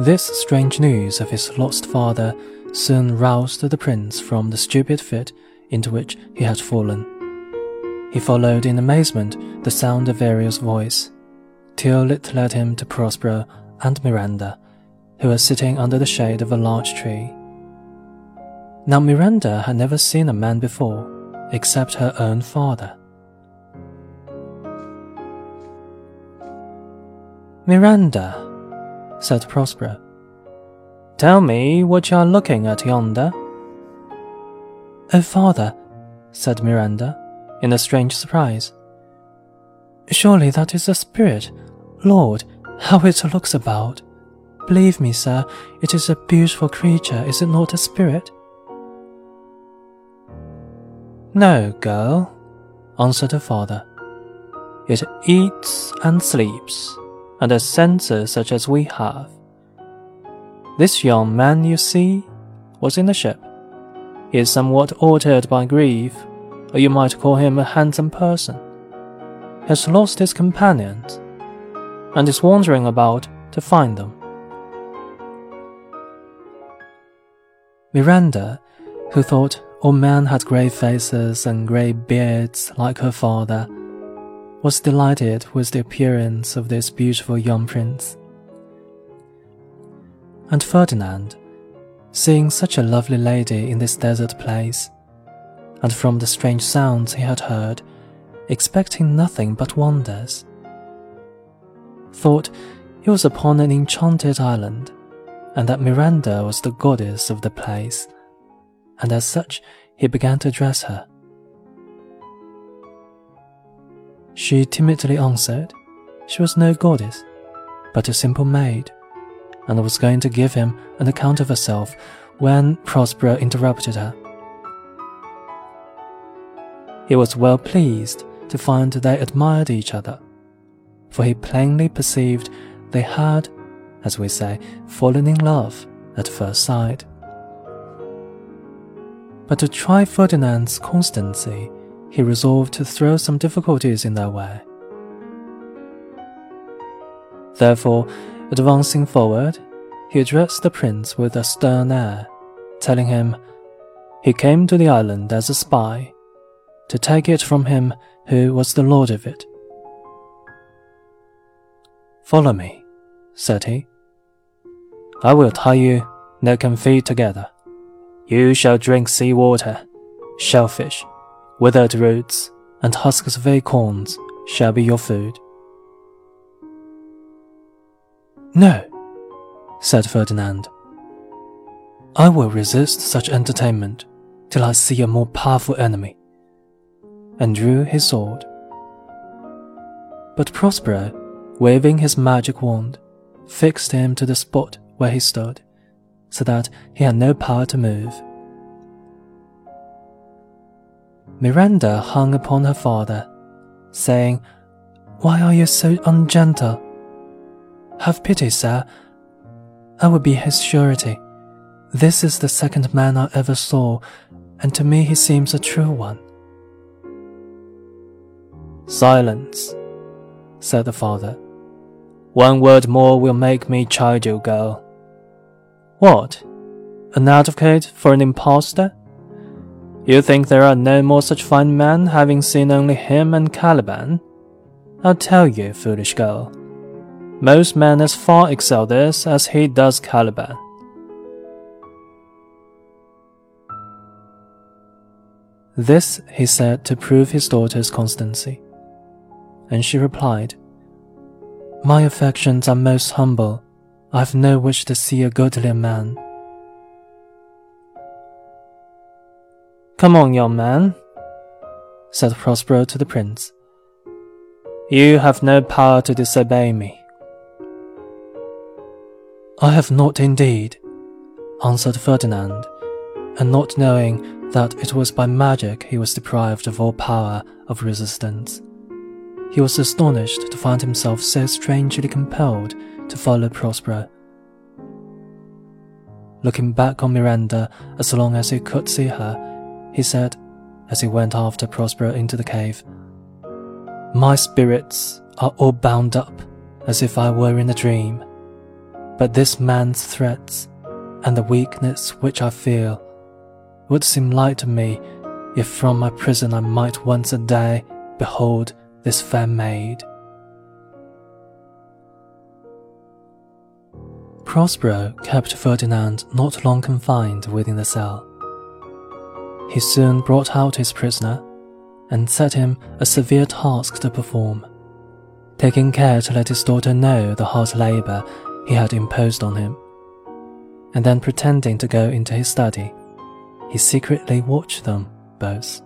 This strange news of his lost father soon roused the prince from the stupid fit into which he had fallen. He followed in amazement the sound of Ariel's voice, till it led him to Prospero and Miranda, who were sitting under the shade of a large tree. Now Miranda had never seen a man before, except her own father. Miranda, said Prospero, tell me what you are looking at yonder. Oh, father, said Miranda, in a strange surprise. Surely that is a spirit. Lord, how it looks about. Believe me, sir, it is a beautiful creature, is it not a spirit? No, girl, answered her father. It eats and sleeps, and has senses such as we have. This young man you see was in the ship. He is somewhat altered by grief, or you might call him a handsome person. He has lost his companions, and is wandering about to find them. Miranda, who thought oh, all men had grey faces and grey beards like her father, was delighted with the appearance of this beautiful young prince. And Ferdinand, seeing such a lovely lady in this desert place, and from the strange sounds he had heard, expecting nothing but wonders, thought he was upon an enchanted island, and that Miranda was the goddess of the place, and as such he began to address her. She timidly answered she was no goddess, but a simple maid, and was going to give him an account of herself when Prospero interrupted her. He was well pleased to find they admired each other, for he plainly perceived they had, as we say, fallen in love at first sight. But to try Ferdinand's constancy, he resolved to throw some difficulties in their way. Therefore, advancing forward, he addressed the prince with a stern air, telling him he came to the island as a spy to take it from him who was the lord of it. Follow me, said he. I will tie you neck and feet together. You shall drink sea water, shellfish, withered roots, and husks of acorns shall be your food. No, said Ferdinand. I will resist such entertainment till I see a more powerful enemy and drew his sword. But Prospero, waving his magic wand, fixed him to the spot where he stood, so that he had no power to move. Miranda hung upon her father, saying, Why are you so ungentle? Have pity, sir. I will be his surety. This is the second man I ever saw, and to me he seems a true one. Silence, said the father. One word more will make me chide you, girl. What? An advocate for an impostor? You think there are no more such fine men, having seen only him and Caliban? I'll tell you, foolish girl. Most men as far excel this as he does Caliban. This he said to prove his daughter's constancy and she replied, My affections are most humble. I have no wish to see a goodlier man. Come on, young man, said Prospero to the prince. You have no power to disobey me. I have not indeed, answered Ferdinand, and not knowing that it was by magic he was deprived of all power of resistance. He was astonished to find himself so strangely compelled to follow Prospero. Looking back on Miranda as long as he could see her, he said, as he went after Prospero into the cave, My spirits are all bound up as if I were in a dream. But this man's threats and the weakness which I feel would seem light to me if from my prison I might once a day behold this fair maid. Prospero kept Ferdinand not long confined within the cell. He soon brought out his prisoner and set him a severe task to perform, taking care to let his daughter know the hard labor he had imposed on him. And then pretending to go into his study, he secretly watched them both.